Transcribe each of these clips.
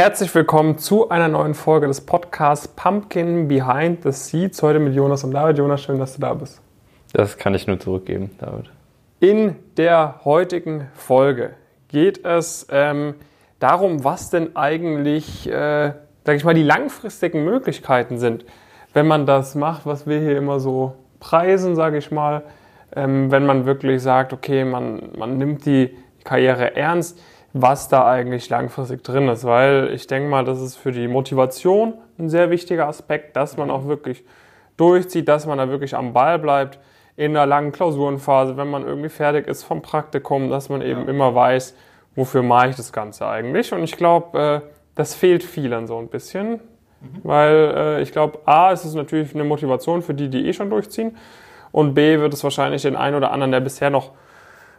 herzlich willkommen zu einer neuen Folge des Podcasts Pumpkin Behind the Seeds. Heute mit Jonas und David. Jonas, schön, dass du da bist. Das kann ich nur zurückgeben, David. In der heutigen Folge geht es ähm, darum, was denn eigentlich, äh, sag ich mal, die langfristigen Möglichkeiten sind, wenn man das macht, was wir hier immer so preisen, sage ich mal. Ähm, wenn man wirklich sagt, okay, man, man nimmt die Karriere ernst was da eigentlich langfristig drin ist, weil ich denke mal, das ist für die Motivation ein sehr wichtiger Aspekt, dass man auch wirklich durchzieht, dass man da wirklich am Ball bleibt in einer langen Klausurenphase, wenn man irgendwie fertig ist vom Praktikum, dass man eben ja. immer weiß, wofür mache ich das Ganze eigentlich. Und ich glaube, äh, das fehlt vielen so ein bisschen, mhm. weil äh, ich glaube, A, ist es natürlich eine Motivation für die, die eh schon durchziehen und B, wird es wahrscheinlich den einen oder anderen, der bisher noch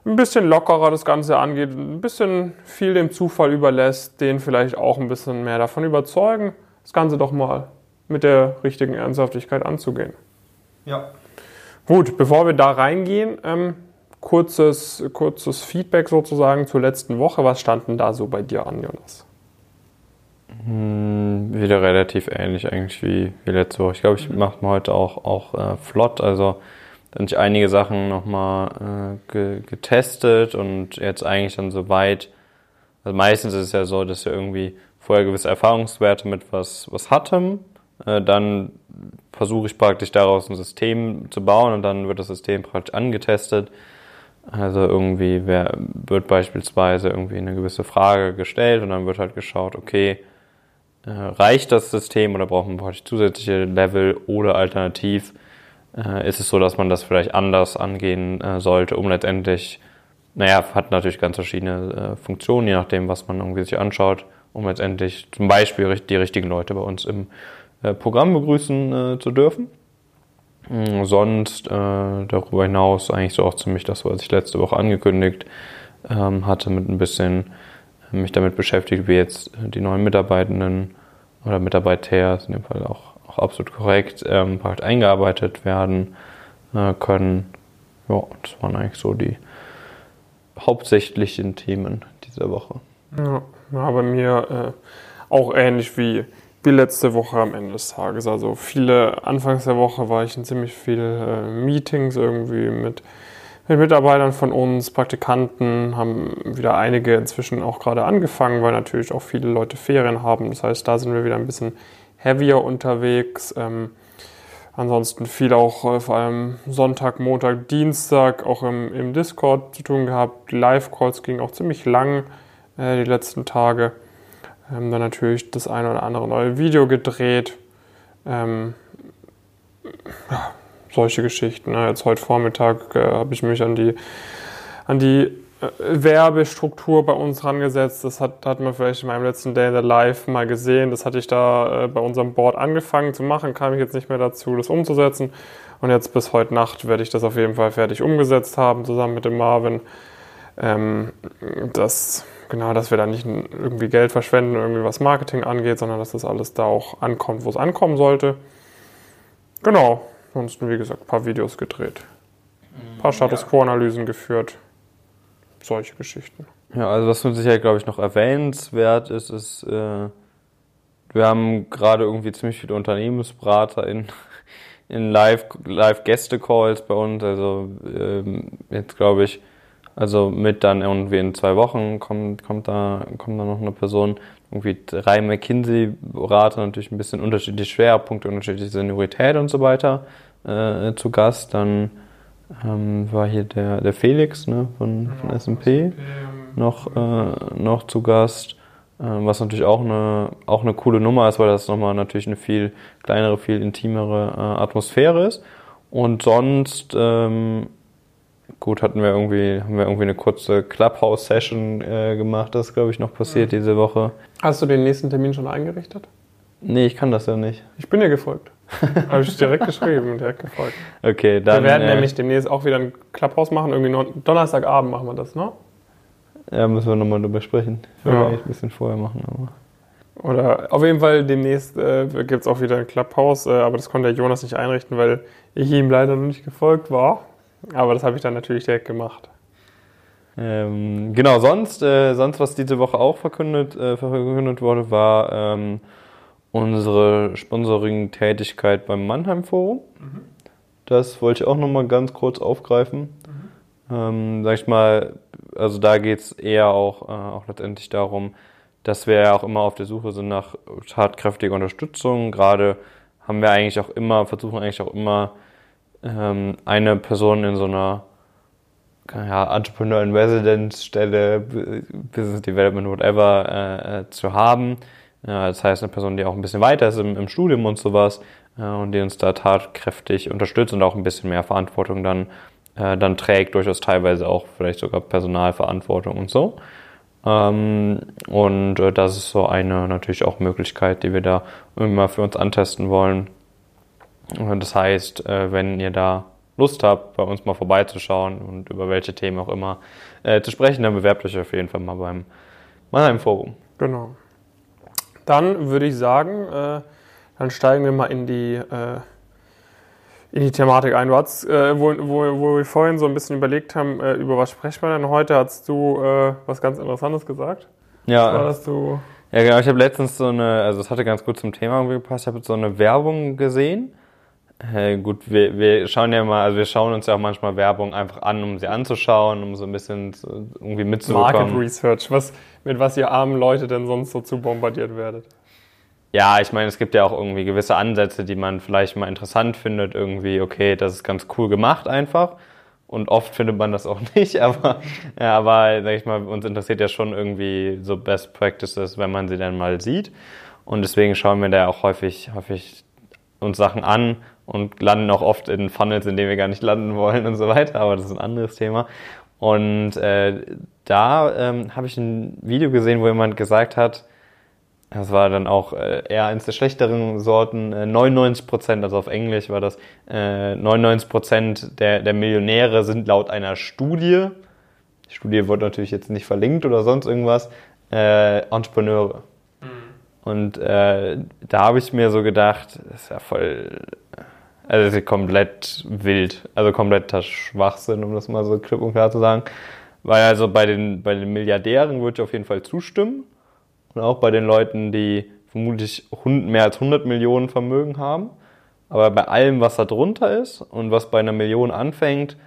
ein bisschen lockerer das Ganze angeht, ein bisschen viel dem Zufall überlässt, den vielleicht auch ein bisschen mehr davon überzeugen, das Ganze doch mal mit der richtigen Ernsthaftigkeit anzugehen. Ja. Gut, bevor wir da reingehen, ähm, kurzes, kurzes Feedback sozusagen zur letzten Woche. Was stand denn da so bei dir an, Jonas? Hm, wieder relativ ähnlich eigentlich wie, wie letzte Woche. Ich glaube, ich mache mal heute auch, auch äh, flott. Also dann ich einige Sachen nochmal äh, ge getestet und jetzt eigentlich dann so weit, also meistens ist es ja so, dass wir irgendwie vorher gewisse Erfahrungswerte mit was, was hatten, äh, dann versuche ich praktisch daraus ein System zu bauen und dann wird das System praktisch angetestet. Also irgendwie wer, wird beispielsweise irgendwie eine gewisse Frage gestellt und dann wird halt geschaut, okay, äh, reicht das System oder brauchen wir praktisch zusätzliche Level oder alternativ äh, ist es so, dass man das vielleicht anders angehen äh, sollte, um letztendlich, naja, hat natürlich ganz verschiedene äh, Funktionen, je nachdem, was man irgendwie sich anschaut, um letztendlich zum Beispiel die richtigen Leute bei uns im äh, Programm begrüßen äh, zu dürfen. Mhm, sonst äh, darüber hinaus eigentlich so auch ziemlich das, was ich letzte Woche angekündigt ähm, hatte, mit ein bisschen mich damit beschäftigt, wie jetzt die neuen Mitarbeitenden oder Mitarbeiter, in dem Fall auch auch absolut korrekt ähm, halt eingearbeitet werden äh, können. Ja, das waren eigentlich so die hauptsächlichen Themen dieser Woche. Ja bei mir äh, auch ähnlich wie, wie letzte Woche am Ende des Tages. Also viele, anfangs der Woche war ich in ziemlich vielen äh, Meetings irgendwie mit, mit Mitarbeitern von uns, Praktikanten, haben wieder einige inzwischen auch gerade angefangen, weil natürlich auch viele Leute Ferien haben. Das heißt, da sind wir wieder ein bisschen heavier unterwegs. Ähm, ansonsten viel auch äh, vor allem Sonntag, Montag, Dienstag auch im, im Discord zu tun gehabt. Live-Calls gingen auch ziemlich lang äh, die letzten Tage. Ähm, dann natürlich das eine oder andere neue Video gedreht. Ähm, ja, solche Geschichten. Ne? Jetzt heute Vormittag äh, habe ich mich an die, an die Werbestruktur bei uns rangesetzt. Das hat, hat man vielleicht in meinem letzten Day in the Live mal gesehen. Das hatte ich da äh, bei unserem Board angefangen zu machen, kam ich jetzt nicht mehr dazu, das umzusetzen. Und jetzt bis heute Nacht werde ich das auf jeden Fall fertig umgesetzt haben, zusammen mit dem Marvin. Ähm, das, genau, dass wir da nicht irgendwie Geld verschwenden, irgendwie was Marketing angeht, sondern dass das alles da auch ankommt, wo es ankommen sollte. Genau. Ansonsten, wie gesagt, ein paar Videos gedreht. Ein paar Status Quo-Analysen geführt solche Geschichten. Ja, also was für Sicherheit, glaube ich, noch erwähnenswert ist, ist, äh, wir haben gerade irgendwie ziemlich viele Unternehmensberater in, in Live-Gäste-Calls Live bei uns. Also ähm, jetzt glaube ich, also mit dann irgendwie in zwei Wochen kommt, kommt, da, kommt da noch eine Person, irgendwie drei McKinsey-Berater, natürlich ein bisschen unterschiedliche Schwerpunkte, unterschiedliche Seniorität und so weiter äh, zu Gast. Dann ähm, war hier der, der Felix ne, von, von ja, SMP noch, äh, noch zu Gast. Äh, was natürlich auch eine, auch eine coole Nummer ist, weil das nochmal natürlich eine viel kleinere, viel intimere äh, Atmosphäre ist. Und sonst, ähm, gut, hatten wir irgendwie, haben wir irgendwie eine kurze Clubhouse-Session äh, gemacht. Das ist, glaube ich, noch passiert ja. diese Woche. Hast du den nächsten Termin schon eingerichtet? Nee, ich kann das ja nicht. Ich bin dir gefolgt. Habe ich direkt geschrieben, direkt gefolgt. Okay, dann. Wir werden äh, nämlich demnächst auch wieder ein Clubhouse machen. Irgendwie Donnerstagabend machen wir das, ne? Ja, müssen wir nochmal drüber sprechen. Will ja. eigentlich ein bisschen vorher machen, aber. Oder auf jeden Fall demnächst äh, gibt es auch wieder ein Clubhouse, äh, aber das konnte der Jonas nicht einrichten, weil ich ihm leider noch nicht gefolgt war. Aber das habe ich dann natürlich direkt gemacht. Ähm, genau, sonst, äh, sonst, was diese Woche auch verkündet, äh, verkündet wurde, war ähm, unsere Sponsoring-Tätigkeit beim Mannheim Forum. Mhm. Das wollte ich auch nochmal ganz kurz aufgreifen. Mhm. Ähm, sag ich mal, also da geht es eher auch, äh, auch letztendlich darum, dass wir ja auch immer auf der Suche sind nach tatkräftiger Unterstützung. Gerade haben wir eigentlich auch immer, versuchen eigentlich auch immer, ähm, eine Person in so einer ja, Entrepreneur in Residence Stelle, Business Development, whatever, äh, äh, zu haben. Ja, das heißt, eine Person, die auch ein bisschen weiter ist im, im Studium und sowas äh, und die uns da tatkräftig unterstützt und auch ein bisschen mehr Verantwortung dann, äh, dann trägt, durchaus teilweise auch vielleicht sogar Personalverantwortung und so. Ähm, und äh, das ist so eine natürlich auch Möglichkeit, die wir da immer für uns antesten wollen. Und das heißt, äh, wenn ihr da Lust habt, bei uns mal vorbeizuschauen und über welche Themen auch immer äh, zu sprechen, dann bewerbt euch auf jeden Fall mal beim Mannheim Forum. Genau. Dann würde ich sagen, äh, dann steigen wir mal in die, äh, in die Thematik ein. Du hast, äh, wo, wo, wo wir vorhin so ein bisschen überlegt haben, äh, über was sprechen wir denn heute, hast du äh, was ganz Interessantes gesagt. Ja. War, dass du ja, genau. Ich habe letztens so eine, also es hatte ganz gut zum Thema irgendwie gepasst. Ich habe so eine Werbung gesehen Hey, gut, wir, wir schauen ja mal, also wir schauen uns ja auch manchmal Werbung einfach an, um sie anzuschauen, um so ein bisschen irgendwie mitzubekommen. Market Research, was, mit was ihr armen Leute denn sonst so zu bombardiert werdet? Ja, ich meine, es gibt ja auch irgendwie gewisse Ansätze, die man vielleicht mal interessant findet, irgendwie, okay, das ist ganz cool gemacht einfach. Und oft findet man das auch nicht, aber, ja, aber sag ich mal, uns interessiert ja schon irgendwie so Best Practices, wenn man sie dann mal sieht. Und deswegen schauen wir da auch häufig, häufig uns Sachen an und landen auch oft in Funnels, in denen wir gar nicht landen wollen und so weiter, aber das ist ein anderes Thema. Und äh, da ähm, habe ich ein Video gesehen, wo jemand gesagt hat, das war dann auch äh, eher eines der schlechteren Sorten, äh, 99 Prozent, also auf Englisch war das, äh, 99 Prozent der, der Millionäre sind laut einer Studie, die Studie wird natürlich jetzt nicht verlinkt oder sonst irgendwas, äh, Entrepreneure. Mhm. Und äh, da habe ich mir so gedacht, das ist ja voll also es ist komplett wild, also kompletter Schwachsinn, um das mal so klipp und klar zu sagen. Weil also bei den, bei den Milliardären würde ich auf jeden Fall zustimmen. Und auch bei den Leuten, die vermutlich mehr als 100 Millionen Vermögen haben. Aber bei allem, was da drunter ist und was bei einer Million anfängt,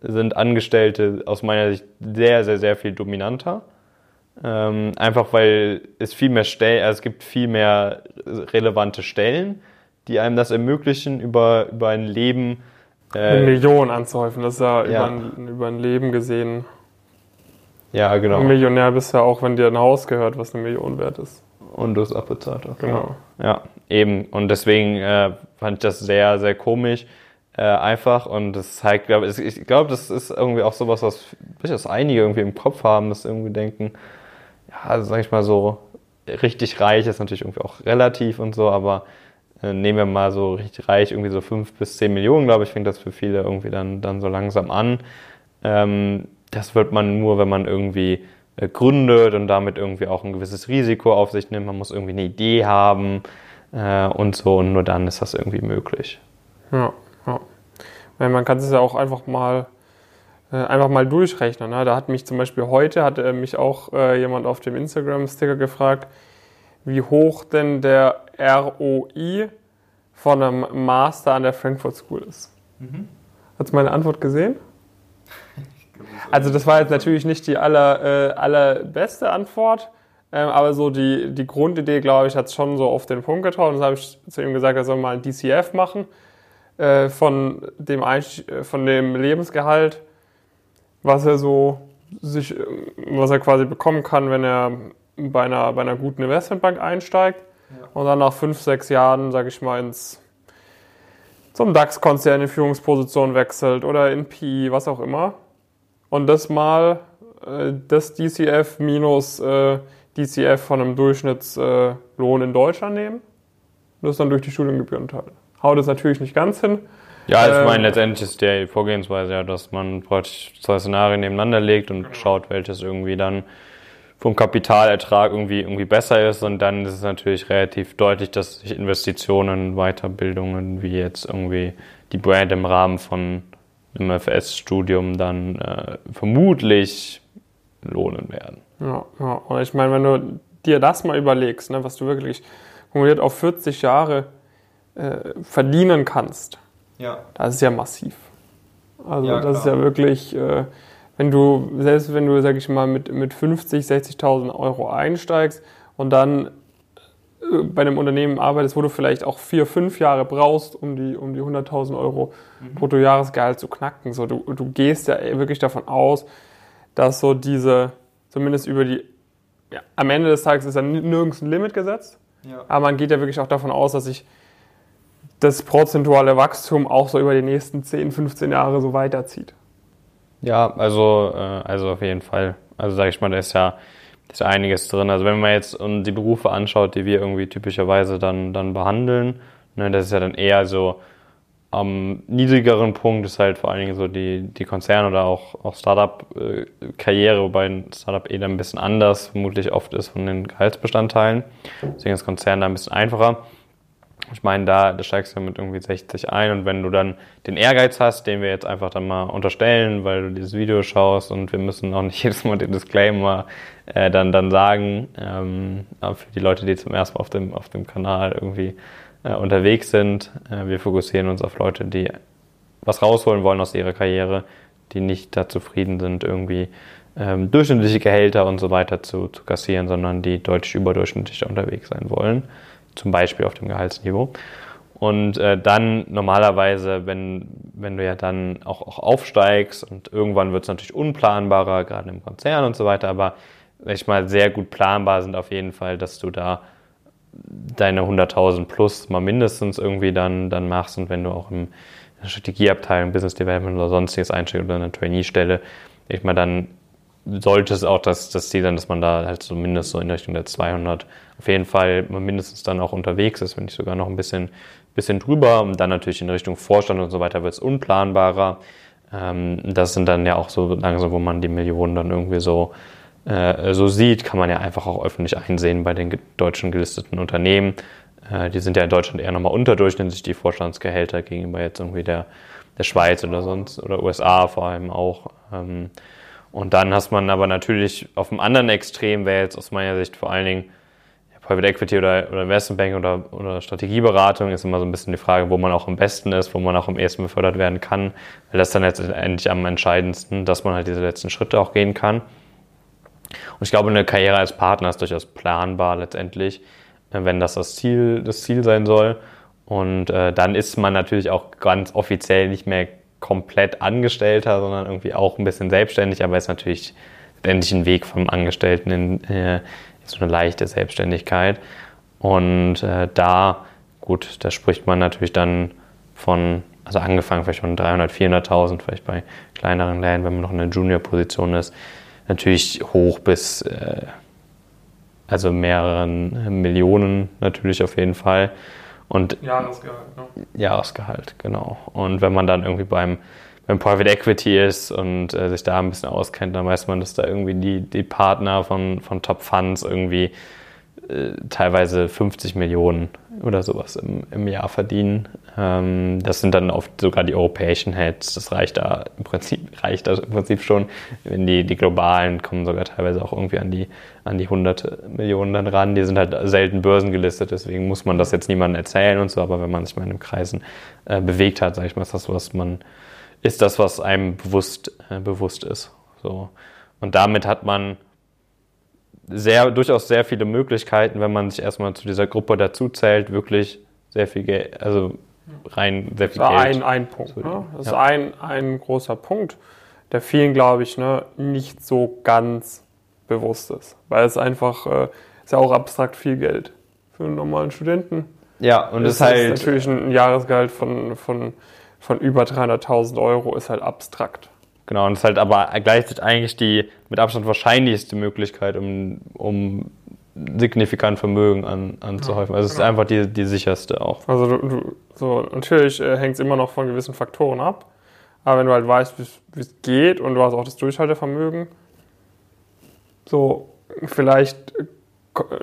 sind Angestellte aus meiner Sicht sehr, sehr, sehr viel dominanter. Ähm, einfach weil es viel mehr Stellen, also es gibt viel mehr relevante Stellen die einem das ermöglichen, über, über ein Leben. Äh, eine Million anzuhäufen, das ist ja, ja. Über, ein, über ein Leben gesehen. Ja, genau. Ein Millionär bist ja auch, wenn dir ein Haus gehört, was eine Million wert ist. Und du es abbezahlt hast. Genau. Ja, eben. Und deswegen äh, fand ich das sehr, sehr komisch. Äh, einfach und das zeigt, glaube ich, ich glaube, das ist irgendwie auch sowas, was durchaus einige irgendwie im Kopf haben, dass irgendwie denken, ja, also sag ich mal so, richtig reich ist natürlich irgendwie auch relativ und so, aber nehmen wir mal so richtig reich, irgendwie so fünf bis zehn Millionen, glaube ich, fängt das für viele irgendwie dann, dann so langsam an. Ähm, das wird man nur, wenn man irgendwie äh, gründet und damit irgendwie auch ein gewisses Risiko auf sich nimmt. Man muss irgendwie eine Idee haben äh, und so und nur dann ist das irgendwie möglich. Ja, ja. Weil man kann es ja auch einfach mal äh, einfach mal durchrechnen. Ne? Da hat mich zum Beispiel heute hat äh, mich auch äh, jemand auf dem Instagram-Sticker gefragt, wie hoch denn der ROI von einem Master an der Frankfurt School ist. Mhm. Hast du meine Antwort gesehen? Also das war jetzt natürlich nicht die aller, äh, allerbeste Antwort, ähm, aber so die, die Grundidee, glaube ich, hat es schon so auf den Punkt getraut. Und das habe ich zu ihm gesagt, er soll mal ein DCF machen äh, von, dem von dem Lebensgehalt, was er so sich, was er quasi bekommen kann, wenn er bei einer, bei einer guten Investmentbank einsteigt ja. und dann nach fünf, sechs Jahren, sage ich mal, ins zum DAX-Konzern in Führungsposition wechselt oder in PI, was auch immer. Und das mal äh, das DCF minus äh, DCF von einem Durchschnittslohn äh, in Deutschland nehmen. Und das dann durch die Studiengebühren teilen. Haut es natürlich nicht ganz hin. Ja, ich ähm, meine, letztendlich ist die Vorgehensweise ja, dass man praktisch zwei Szenarien nebeneinander legt und schaut, welches irgendwie dann vom Kapitalertrag irgendwie, irgendwie besser ist. Und dann ist es natürlich relativ deutlich, dass sich Investitionen, Weiterbildungen, wie jetzt irgendwie die Brand im Rahmen von einem FS-Studium dann äh, vermutlich lohnen werden. Ja, ja. Und ich meine, wenn du dir das mal überlegst, ne, was du wirklich kumuliert auf 40 Jahre äh, verdienen kannst, ja. das ist ja massiv. Also Ja, das ist klar. ja wirklich, äh, wenn du, selbst wenn du, sag ich mal, mit, mit 50, 60.000 Euro einsteigst und dann äh, bei einem Unternehmen arbeitest, wo du vielleicht auch vier, fünf Jahre brauchst, um die, um die 100.000 Euro Mhm. Bruttojahresgehalt zu knacken. So, du, du gehst ja wirklich davon aus, dass so diese, zumindest über die, ja, am Ende des Tages ist ja nirgends ein Limit gesetzt, Ja. aber man geht ja wirklich auch davon aus, dass sich das prozentuale Wachstum auch so über die nächsten 10, 15 Jahre so weiterzieht. Ja, also, äh, also auf jeden Fall. Also sage ich mal, da ist ja, da ist einiges drin. Also wenn man jetzt die Berufe anschaut, die wir irgendwie typischerweise dann, dann behandeln, ne, das ist ja dann eher so am niedrigeren Punkt ist halt vor allen Dingen so die, die Konzern- oder auch, auch Startup-Karriere, wobei ein Startup eh dann ein bisschen anders vermutlich oft ist von den Gehaltsbestandteilen. Deswegen ist Konzern da ein bisschen einfacher. Ich meine, da, da steigst du mit irgendwie 60 ein und wenn du dann den Ehrgeiz hast, den wir jetzt einfach dann mal unterstellen, weil du dieses Video schaust und wir müssen auch nicht jedes Mal den Disclaimer äh, dann, dann sagen, ähm, für die Leute, die zum ersten Mal auf dem, auf dem Kanal irgendwie äh, unterwegs sind, äh, wir fokussieren uns auf Leute, die was rausholen wollen aus ihrer Karriere, die nicht da zufrieden sind, irgendwie ähm, durchschnittliche Gehälter und so weiter zu, zu kassieren, sondern die deutlich überdurchschnittlich unterwegs sein wollen zum Beispiel auf dem Gehaltsniveau. Und äh, dann normalerweise, wenn, wenn du ja dann auch, auch aufsteigst und irgendwann wird es natürlich unplanbarer, gerade im Konzern und so weiter, aber ich mal, sehr gut planbar sind auf jeden Fall, dass du da deine 100.000 plus mal mindestens irgendwie dann, dann machst und wenn du auch im, Strategieabteilung, Business Development oder sonstiges einsteigst oder eine Trainee-Stelle, ich mal dann sollte es auch das, das Ziel sein, dass man da halt zumindest so in Richtung der 200 auf jeden Fall mindestens dann auch unterwegs ist, wenn nicht sogar noch ein bisschen, bisschen drüber. Und dann natürlich in Richtung Vorstand und so weiter wird es unplanbarer. Ähm, das sind dann ja auch so langsam, wo man die Millionen dann irgendwie so, äh, so sieht, kann man ja einfach auch öffentlich einsehen bei den deutschen gelisteten Unternehmen. Äh, die sind ja in Deutschland eher nochmal unterdurchschnittlich, die Vorstandsgehälter gegenüber jetzt irgendwie der, der Schweiz oder sonst oder USA vor allem auch. Ähm, und dann hast man aber natürlich auf dem anderen Extrem, wäre jetzt aus meiner Sicht vor allen Dingen Private Equity oder, oder Investmentbank oder, oder Strategieberatung, ist immer so ein bisschen die Frage, wo man auch am besten ist, wo man auch am ehesten befördert werden kann. Weil das dann letztendlich am entscheidendsten, dass man halt diese letzten Schritte auch gehen kann. Und ich glaube, eine Karriere als Partner ist durchaus planbar letztendlich, äh, wenn das das Ziel, das Ziel sein soll. Und äh, dann ist man natürlich auch ganz offiziell nicht mehr komplett Angestellter, sondern irgendwie auch ein bisschen selbstständig, aber ist natürlich letztendlich ein Weg vom Angestellten in, äh, so eine leichte Selbstständigkeit. Und äh, da, gut, da spricht man natürlich dann von, also angefangen vielleicht von 300, 400.000, vielleicht bei kleineren Läden, wenn man noch in einer Junior-Position ist, natürlich hoch bis, äh, also mehreren Millionen natürlich auf jeden Fall. Und Jahresgehalt, ne? Jahresgehalt, genau. Und wenn man dann irgendwie beim, beim Private Equity ist und äh, sich da ein bisschen auskennt, dann weiß man, dass da irgendwie die, die Partner von, von Top Funds irgendwie äh, teilweise 50 Millionen oder sowas im, im Jahr verdienen. Ähm, das sind dann oft sogar die europäischen Heads. Das reicht da im Prinzip, reicht da im Prinzip schon. Wenn die, die globalen kommen sogar teilweise auch irgendwie an die, an die 100 Millionen dann ran. Die sind halt selten börsengelistet, deswegen muss man das jetzt niemandem erzählen und so. Aber wenn man sich mal in den Kreisen äh, bewegt hat, sage ich mal, ist das, was man, ist das, was einem bewusst, äh, bewusst ist. So. Und damit hat man sehr, durchaus sehr viele Möglichkeiten, wenn man sich erstmal zu dieser Gruppe dazu zählt, wirklich sehr viel Geld, also rein sehr viel Das war Geld. ein, ein Punkt. Ne? Das ist Ja. ein, ein großer Punkt, der vielen, glaube ich, ne, nicht so ganz bewusst ist. Weil es einfach, äh, ist ja auch abstrakt viel Geld für einen normalen Studenten. Ja, und es Das ist halt, natürlich ein Jahresgehalt von, von, von über 300.000 Euro ist halt abstrakt. Genau, und es ist halt aber gleichzeitig eigentlich die mit Abstand wahrscheinlichste Möglichkeit, um, um signifikant Vermögen an, anzuhäufen. Also es ist genau. einfach die, die sicherste auch. Also du, du, so, natürlich äh, hängt es immer noch von gewissen Faktoren ab. Aber wenn du halt weißt, wie es geht und du hast auch das Durchhaltevermögen, so vielleicht,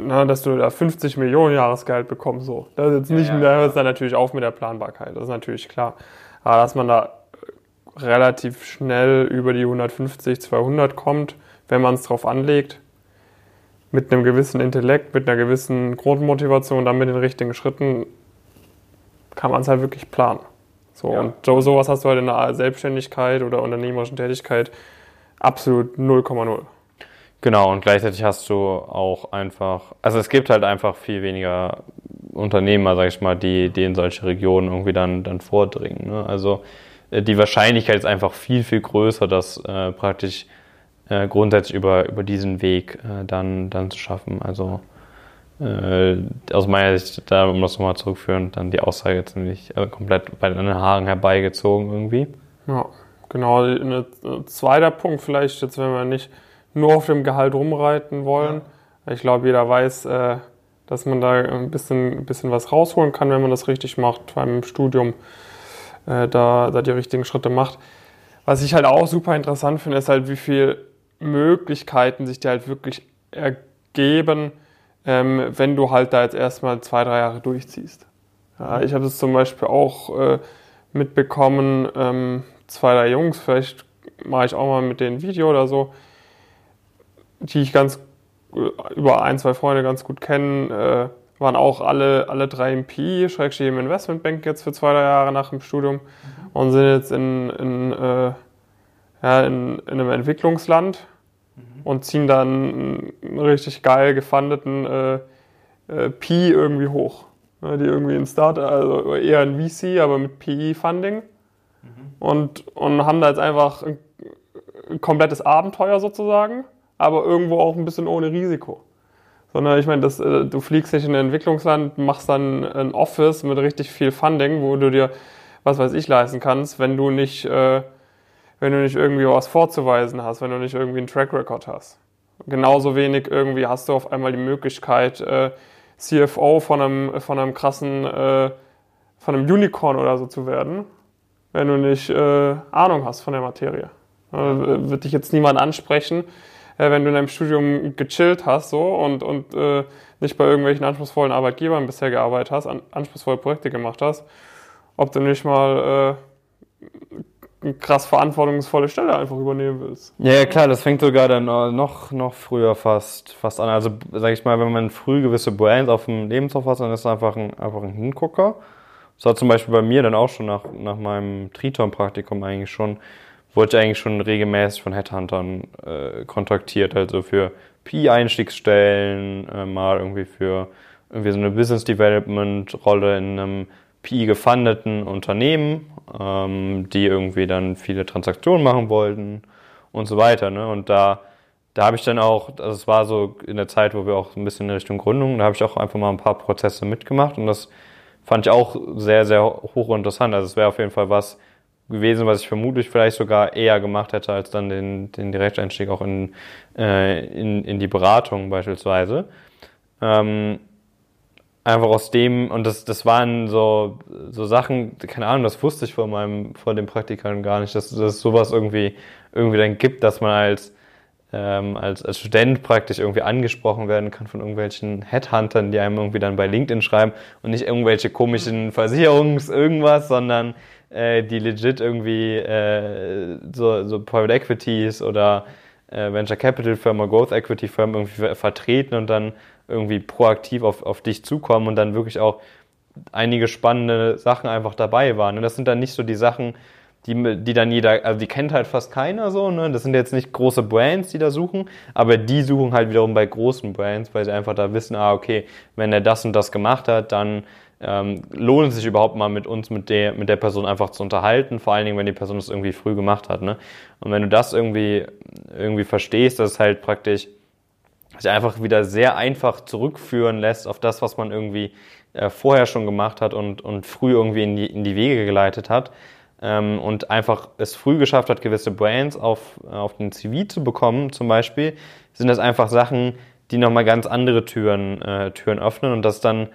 na, dass du da 50 Millionen Jahresgehalt bekommst, so. Das ist jetzt nicht, Ja, ja, da hört es dann natürlich auf mit der Planbarkeit, das ist natürlich klar. Aber dass man da relativ schnell über die 150, 200 kommt wenn man es drauf anlegt, mit einem gewissen Intellekt, mit einer gewissen Grundmotivation, dann mit den richtigen Schritten, kann man es halt wirklich planen. So, ja. Und so, sowas hast du halt in der Selbstständigkeit oder unternehmerischen Tätigkeit absolut 0,0. Genau, und gleichzeitig hast du auch einfach, also es gibt halt einfach viel weniger Unternehmer, sag ich mal, die, die in solche Regionen irgendwie dann, dann vordringen. Ne? Also die Wahrscheinlichkeit ist einfach viel, viel größer, das äh, praktisch äh, grundsätzlich über, über diesen Weg äh, dann, dann zu schaffen. Also äh, aus meiner Sicht, da, um das nochmal zurückführen, dann die Aussage ziemlich äh, komplett bei den Haaren herbeigezogen irgendwie. Ja, genau. Ein zweiter Punkt vielleicht, jetzt wenn wir nicht nur auf dem Gehalt rumreiten wollen. Ja. Ich glaube, jeder weiß, äh, dass man da ein bisschen, ein bisschen was rausholen kann, wenn man das richtig macht, vor allem im Studium, äh, da, da die richtigen Schritte macht. Was ich halt auch super interessant finde, ist halt, wie viele Möglichkeiten sich dir halt wirklich ergeben, ähm, wenn du halt da jetzt erstmal zwei, drei Jahre durchziehst. Ja, ich habe es zum Beispiel auch äh, mitbekommen, ähm, zwei, drei Jungs, vielleicht mache ich auch mal mit denen ein Video oder so, die ich ganz über ein, zwei Freunde ganz gut kenne, äh, waren auch alle, alle drei im PI, Schrägstrich im Investmentbank jetzt für zwei, drei Jahre nach dem Studium und sind jetzt in, in, äh, ja, in, in einem Entwicklungsland mhm. und ziehen dann einen richtig geil gefundeten äh, äh, PI irgendwie hoch. Ja, die irgendwie ein Start, also eher ein VC, aber mit PI-Funding. Mhm. Und, und haben da jetzt einfach ein, ein komplettes Abenteuer sozusagen aber irgendwo auch ein bisschen ohne Risiko. Sondern ich meine, das, äh, du fliegst nicht in ein Entwicklungsland, machst dann ein Office mit richtig viel Funding, wo du dir, was weiß ich, leisten kannst, wenn du nicht, äh, wenn du nicht irgendwie was vorzuweisen hast, wenn du nicht irgendwie einen Track Record hast. Genauso wenig irgendwie hast du auf einmal die Möglichkeit, äh, CFO von einem, von einem krassen, von einem Unicorn oder so zu werden, wenn du nicht Ahnung hast von der Materie. Wird dich jetzt niemand ansprechen, äh, wenn du in deinem Studium gechillt hast so und, und äh, nicht bei irgendwelchen anspruchsvollen Arbeitgebern bisher gearbeitet hast, an, anspruchsvolle Projekte gemacht hast, ob du nicht mal äh, eine krass verantwortungsvolle Stelle einfach übernehmen willst. Ja, ja, klar, das fängt sogar dann noch, noch früher fast, fast an. Also, sag ich mal, wenn man früh gewisse Brands auf dem Lebenslauf hat, dann ist es einfach ein, einfach ein Hingucker. Das war zum Beispiel bei mir dann auch schon nach, nach meinem Triton-Praktikum eigentlich schon wurde ich eigentlich schon regelmäßig von Headhuntern äh, kontaktiert, also für PI-Einstiegsstellen, äh, mal irgendwie für irgendwie so eine Business Development Rolle in einem PI gefundeten Unternehmen, ähm, die irgendwie dann viele Transaktionen machen wollten und so weiter. Ne? Und da, da habe ich dann auch, also es war so in der Zeit, wo wir auch ein bisschen in Richtung Gründung, da habe ich auch einfach mal ein paar Prozesse mitgemacht und das fand ich auch sehr, sehr hoch interessant. Also es wäre auf jeden Fall was, gewesen, was ich vermutlich vielleicht sogar eher gemacht hätte, als dann den, den Direkteinstieg auch in, äh, in, in die Beratung beispielsweise. Ähm, einfach aus dem, und das, das waren so, so Sachen, keine Ahnung, das wusste ich vor meinem, vor dem Praktikern gar nicht, dass, dass es sowas irgendwie, irgendwie dann gibt, dass man als, ähm, als, als Student praktisch irgendwie angesprochen werden kann von irgendwelchen Headhuntern, die einem irgendwie dann bei LinkedIn schreiben und nicht irgendwelche komischen Versicherungs irgendwas, sondern äh, die legit irgendwie äh, so, so Private Equities oder äh, Venture Capital Firmen oder Growth Equity Firmen irgendwie vertreten und dann irgendwie proaktiv auf, auf dich zukommen und dann wirklich auch einige spannende Sachen einfach dabei waren. Und das sind dann nicht so die Sachen, die, die dann jeder, also die kennt halt fast keiner so, ne? Das sind jetzt nicht große Brands, die da suchen, aber die suchen halt wiederum bei großen Brands, weil sie einfach da wissen, ah, okay, wenn er das und das gemacht hat, dann ähm, lohnt es sich überhaupt mal mit uns, mit der, mit der Person einfach zu unterhalten, vor allen Dingen, wenn die Person das irgendwie früh gemacht hat. Ne? Und wenn du das irgendwie, irgendwie verstehst, dass es halt praktisch sich einfach wieder sehr einfach zurückführen lässt auf das, was man irgendwie äh, vorher schon gemacht hat und, und früh irgendwie in die, in die Wege geleitet hat ähm, und einfach es früh geschafft hat, gewisse Brands auf, auf den CV zu bekommen, zum Beispiel, sind das einfach Sachen, die nochmal ganz andere Türen, äh, Türen öffnen und das dann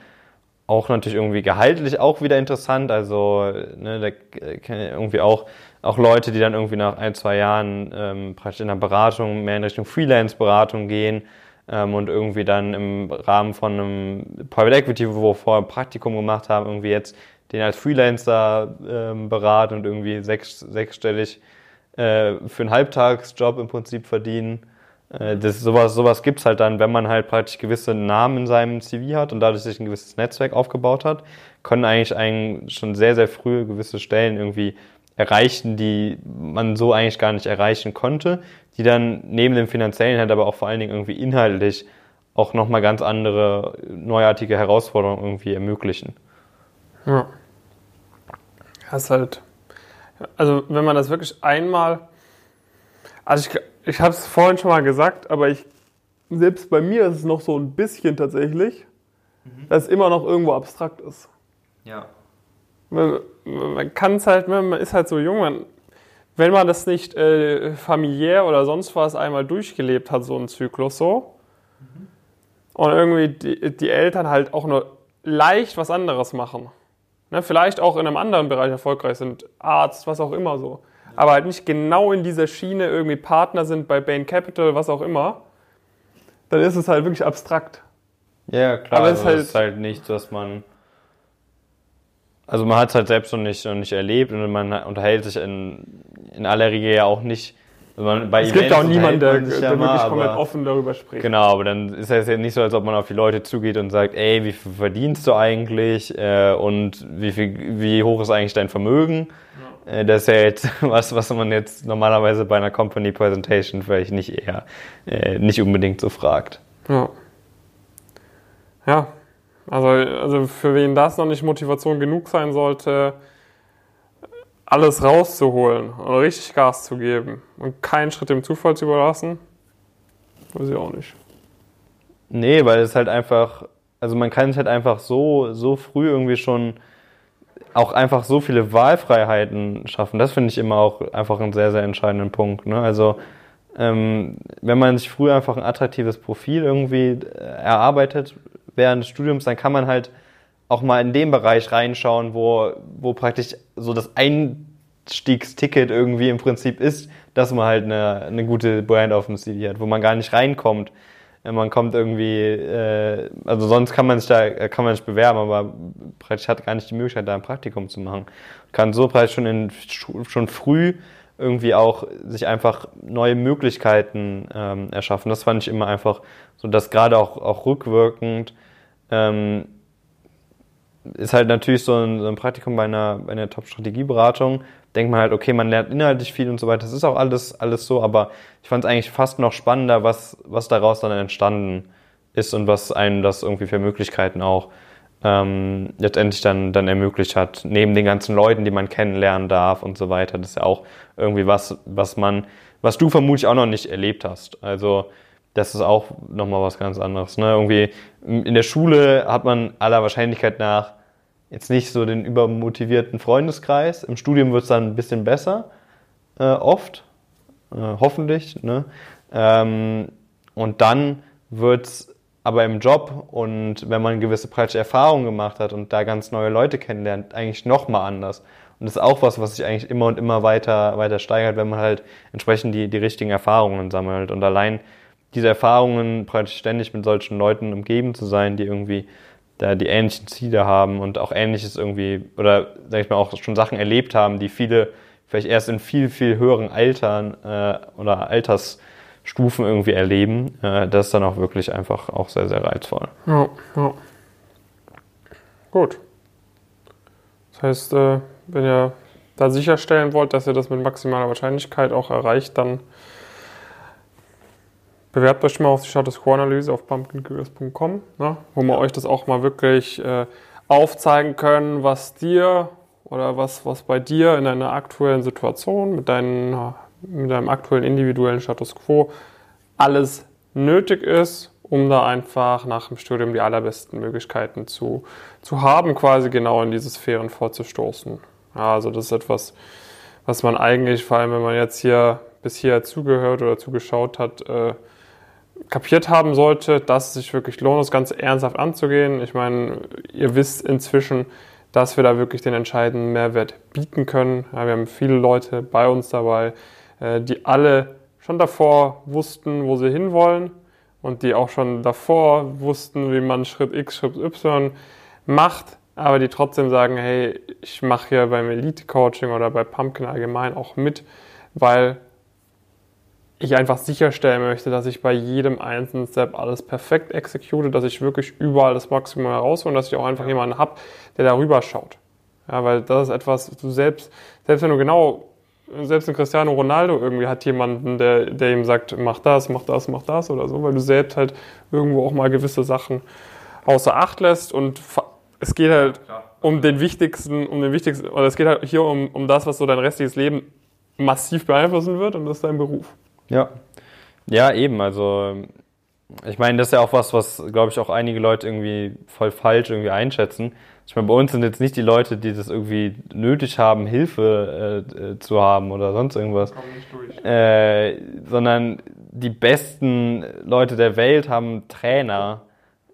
auch natürlich irgendwie gehaltlich auch wieder interessant. Also ne, da irgendwie auch, auch Leute, die dann irgendwie nach ein, zwei Jahren ähm, praktisch in der Beratung mehr in Richtung Freelance-Beratung gehen ähm, und irgendwie dann im Rahmen von einem Private Equity, wo wir vorher ein Praktikum gemacht haben, irgendwie jetzt den als Freelancer ähm, beraten und irgendwie sechs, sechsstellig äh, für einen Halbtagsjob im Prinzip verdienen. Äh, das, sowas sowas gibt es halt dann, wenn man halt praktisch gewisse Namen in seinem CV hat und dadurch sich ein gewisses Netzwerk aufgebaut hat, können eigentlich einen schon sehr, sehr früh gewisse Stellen irgendwie erreichen, die man so eigentlich gar nicht erreichen konnte, die dann neben dem finanziellen halt aber auch vor allen Dingen irgendwie inhaltlich auch nochmal ganz andere neuartige Herausforderungen irgendwie ermöglichen. Ja. Das ist halt, also wenn man das wirklich einmal, also ich, ich habe es vorhin schon mal gesagt, aber ich, selbst bei mir ist es noch so ein bisschen tatsächlich, mhm. dass es immer noch irgendwo abstrakt ist. Ja. Man, man kann es halt, man ist halt so jung, man, wenn man das nicht äh, familiär oder sonst was einmal durchgelebt hat, so ein Zyklus so, mhm. und irgendwie die, die Eltern halt auch nur leicht was anderes machen. Ne, vielleicht auch in einem anderen Bereich erfolgreich sind, Arzt, was auch immer so. Aber halt nicht genau in dieser Schiene irgendwie Partner sind bei Bain Capital, was auch immer. Dann ist es halt wirklich abstrakt. Ja, klar. Aber es ist, halt, ist halt nichts, was man also man hat es halt selbst noch nicht, noch nicht erlebt und man unterhält sich in, in aller Regel ja auch nicht. Man, es Events gibt auch niemanden, der, der ja wirklich mal, komplett offen darüber spricht. Genau, aber dann ist es ja nicht so, als ob man auf die Leute zugeht und sagt, ey, wie viel verdienst du eigentlich äh, und wie, viel, wie hoch ist eigentlich dein Vermögen? Ja. Äh, das ist ja jetzt was, was man jetzt normalerweise bei einer Company Presentation vielleicht nicht eher, äh, nicht unbedingt so fragt. Ja. Ja, also, also für wen das noch nicht Motivation genug sein sollte, alles rauszuholen und richtig Gas zu geben und keinen Schritt dem Zufall zu überlassen, weiß ich auch nicht. Nee, weil es halt einfach, also man kann es halt einfach so, so früh irgendwie schon auch einfach so viele Wahlfreiheiten schaffen. Das finde ich immer auch einfach einen sehr, sehr entscheidenden Punkt. Ne? Also ähm, wenn man sich früher einfach ein attraktives Profil irgendwie äh, erarbeitet, während des Studiums, dann kann man halt auch mal in dem Bereich reinschauen, wo, wo praktisch so das Einstiegsticket irgendwie im Prinzip ist, dass man halt eine, eine gute Brand auf dem CV hat, wo man gar nicht reinkommt. Man kommt irgendwie, äh, also sonst kann man sich da, kann man sich bewerben, aber praktisch hat gar nicht die Möglichkeit, da ein Praktikum zu machen. Kann so praktisch schon, in, schon früh irgendwie auch sich einfach neue Möglichkeiten ähm, erschaffen. Das fand ich immer einfach so, dass gerade auch, auch rückwirkend ähm, ist halt natürlich so ein, so ein Praktikum bei einer, bei einer Top-Strategieberatung. Denkt man halt, okay, man lernt inhaltlich viel und so weiter. Das ist auch alles, alles so, aber ich fand es eigentlich fast noch spannender, was, was daraus dann entstanden ist und was einem das irgendwie für Möglichkeiten auch ähm, letztendlich dann, dann ermöglicht hat, neben den ganzen Leuten, die man kennenlernen darf und so weiter. Das ist ja auch irgendwie was, was man, was du vermutlich auch noch nicht erlebt hast. Also das ist auch nochmal was ganz anderes. Ne? Irgendwie in der Schule hat man aller Wahrscheinlichkeit nach jetzt nicht so den übermotivierten Freundeskreis. Im Studium wird es dann ein bisschen besser, äh, oft, äh, hoffentlich. Ne? Ähm, und dann wird es aber im Job und wenn man gewisse praktische Erfahrungen gemacht hat und da ganz neue Leute kennenlernt, eigentlich nochmal anders. Und das ist auch was, was sich eigentlich immer und immer weiter, weiter steigert, wenn man halt entsprechend die, die richtigen Erfahrungen sammelt. Und allein diese Erfahrungen praktisch ständig mit solchen Leuten umgeben zu sein, die irgendwie da die ähnlichen Ziele haben und auch ähnliches irgendwie, oder sag ich mal, auch schon Sachen erlebt haben, die viele vielleicht erst in viel, viel höheren Altern äh, oder Altersstufen irgendwie erleben, äh, das ist dann auch wirklich einfach auch sehr, sehr reizvoll. Ja, ja. Gut. Das heißt, äh, wenn ihr da sicherstellen wollt, dass ihr das mit maximaler Wahrscheinlichkeit auch erreicht, dann Bewerbt euch mal auf die Status Quo-Analyse auf pumpkincurious.com, ne, wo wir euch das auch mal wirklich äh, aufzeigen können, was dir oder was, was bei dir in deiner aktuellen Situation mit, deinen, mit deinem aktuellen individuellen Status Quo alles nötig ist, um da einfach nach dem Studium die allerbesten Möglichkeiten zu, zu haben, quasi genau in diese Sphären vorzustoßen. Ja, also das ist etwas, was man eigentlich, vor allem wenn man jetzt hier bis hier zugehört oder zugeschaut hat, äh, kapiert haben sollte, dass es sich wirklich lohnt, das Ganze ernsthaft anzugehen. Ich meine, ihr wisst inzwischen, dass wir da wirklich den entscheidenden Mehrwert bieten können. Ja, wir haben viele Leute bei uns dabei, äh, die alle schon davor wussten, wo sie hinwollen und die auch schon davor wussten, wie man Schritt X, Schritt Y macht, aber die trotzdem sagen, hey, ich mache hier beim Elite-Coaching oder bei Pumpkin allgemein auch mit, weil ich einfach sicherstellen möchte, dass ich bei jedem einzelnen Step alles perfekt execute, dass ich wirklich überall das Maximum heraushole und dass ich auch einfach jemanden habe, der darüber schaut. Ja, weil das ist etwas, du selbst, selbst wenn du genau, selbst ein Cristiano Ronaldo irgendwie hat jemanden, der, der ihm sagt, mach das, mach das, mach das oder so, weil du selbst halt irgendwo auch mal gewisse Sachen außer Acht lässt und es geht halt um den wichtigsten, um den wichtigsten, oder es geht halt hier um, um das, was so dein restliches Leben massiv beeinflussen wird und das ist dein Beruf. Ja. Ja, eben. Also, ich meine, das ist ja auch was, was, glaube ich, auch einige Leute irgendwie voll falsch irgendwie einschätzen. Ich meine, bei uns sind jetzt nicht die Leute, die das irgendwie nötig haben, Hilfe äh, äh zu haben oder sonst irgendwas. Äh, sondern die besten Leute der Welt haben Trainer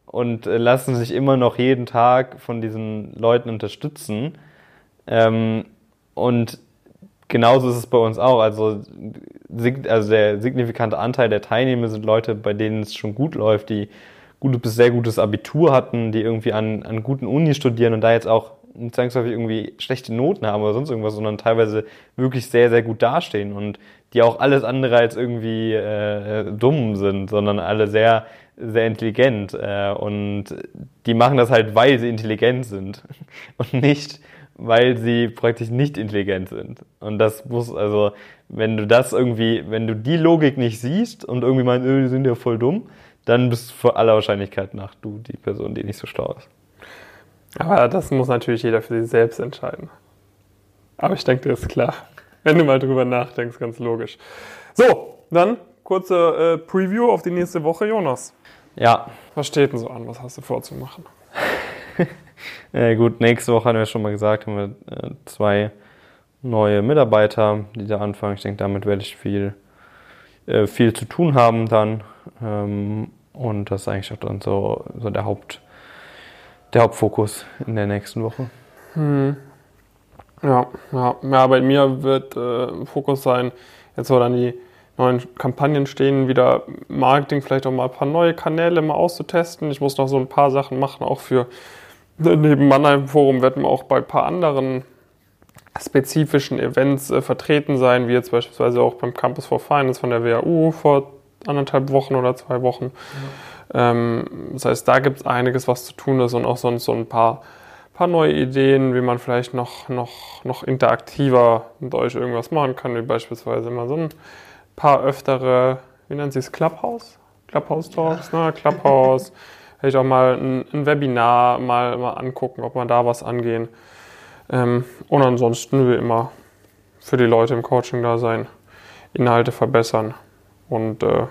und äh, lassen sich immer noch jeden Tag von diesen Leuten unterstützen. Ähm, und genauso ist es bei uns auch. Also, also der signifikante Anteil der Teilnehmer sind Leute, bei denen es schon gut läuft, die gutes bis sehr gutes Abitur hatten, die irgendwie an, an guten Unis studieren und da jetzt auch nicht zwangsläufig irgendwie schlechte Noten haben oder sonst irgendwas, sondern teilweise wirklich sehr, sehr gut dastehen und die auch alles andere als irgendwie äh, dumm sind, sondern alle sehr, sehr intelligent. Äh, und die machen das halt, weil sie intelligent sind und nicht, weil sie praktisch nicht intelligent sind. Und das muss, also, wenn du das irgendwie, wenn du die Logik nicht siehst und irgendwie meinst, öh, die sind ja voll dumm, dann bist du vor aller Wahrscheinlichkeit nach du die Person, die nicht so schlau ist. Aber das muss natürlich jeder für sich selbst entscheiden. Aber ich denke, das ist klar. Wenn du mal drüber nachdenkst, ganz logisch. So, dann kurze äh, Preview auf die nächste Woche, Jonas. Ja. Was steht denn so an? Was hast du vorzumachen? Ja, gut, nächste Woche haben wir schon mal gesagt, haben wir äh, zwei neue Mitarbeiter, die da anfangen. Ich denke, damit werde ich viel, äh, viel zu tun haben dann. Ähm, und das ist eigentlich auch dann so, so der, Haupt, der Hauptfokus in der nächsten Woche. Hm. Ja, ja, ja, bei mir wird äh, Fokus sein, jetzt wo dann die neuen Kampagnen stehen, wieder Marketing, vielleicht auch mal ein paar neue Kanäle mal auszutesten. Ich muss noch so ein paar Sachen machen, auch für Neben Mannheim Forum werden wir auch bei ein paar anderen spezifischen Events äh, vertreten sein, wie jetzt beispielsweise auch beim Campus for Finance von der WHU vor anderthalb Wochen oder zwei Wochen. Ja. Ähm, das heißt, da gibt es einiges, was zu tun ist und auch sonst so ein paar, paar neue Ideen, wie man vielleicht noch, noch, noch interaktiver mit euch irgendwas machen kann, wie beispielsweise immer so ein paar öftere, wie nennt sie es, Clubhouse? Clubhouse Talks, ja. ne? Clubhouse. Vielleicht auch mal ein, ein, Webinar mal, mal angucken, ob man da was angehen. Ähm, und ansonsten wie immer für die Leute im Coaching da sein, Inhalte verbessern und äh,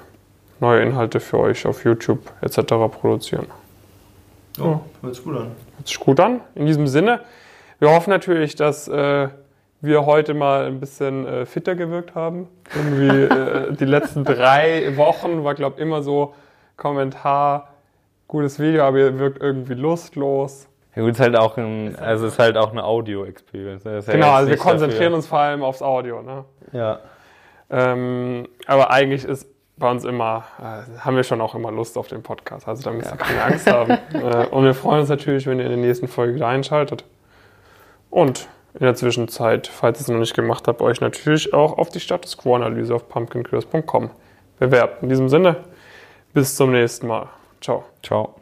neue Inhalte für euch auf YouTube etc. produzieren. Oh, hört sich gut an. Hört sich gut an. In diesem Sinne, wir hoffen natürlich, dass äh, wir heute mal ein bisschen äh, fitter gewirkt haben. Irgendwie äh, die letzten drei Wochen war, glaube ich, immer so Kommentar, gutes Video, aber ihr wirkt irgendwie lustlos. Ja gut, ist halt auch ein, also ist halt auch eine Audio-Experience. Ne? Genau, ja also wir konzentrieren dafür. uns vor allem aufs Audio, ne? Ja. Ähm, aber eigentlich ist bei uns immer, äh, haben wir schon auch immer Lust auf den Podcast. Also da müsst ihr ja. keine Angst haben. Äh, und wir freuen uns natürlich, wenn ihr in der nächsten Folge wieder einschaltet. Und in der Zwischenzeit, falls ihr es noch nicht gemacht habt, euch natürlich auch auf die Status Quo-Analyse auf pumpkincurious.com bewerbt. In diesem Sinne, bis zum nächsten Mal. Ciao. Ciao.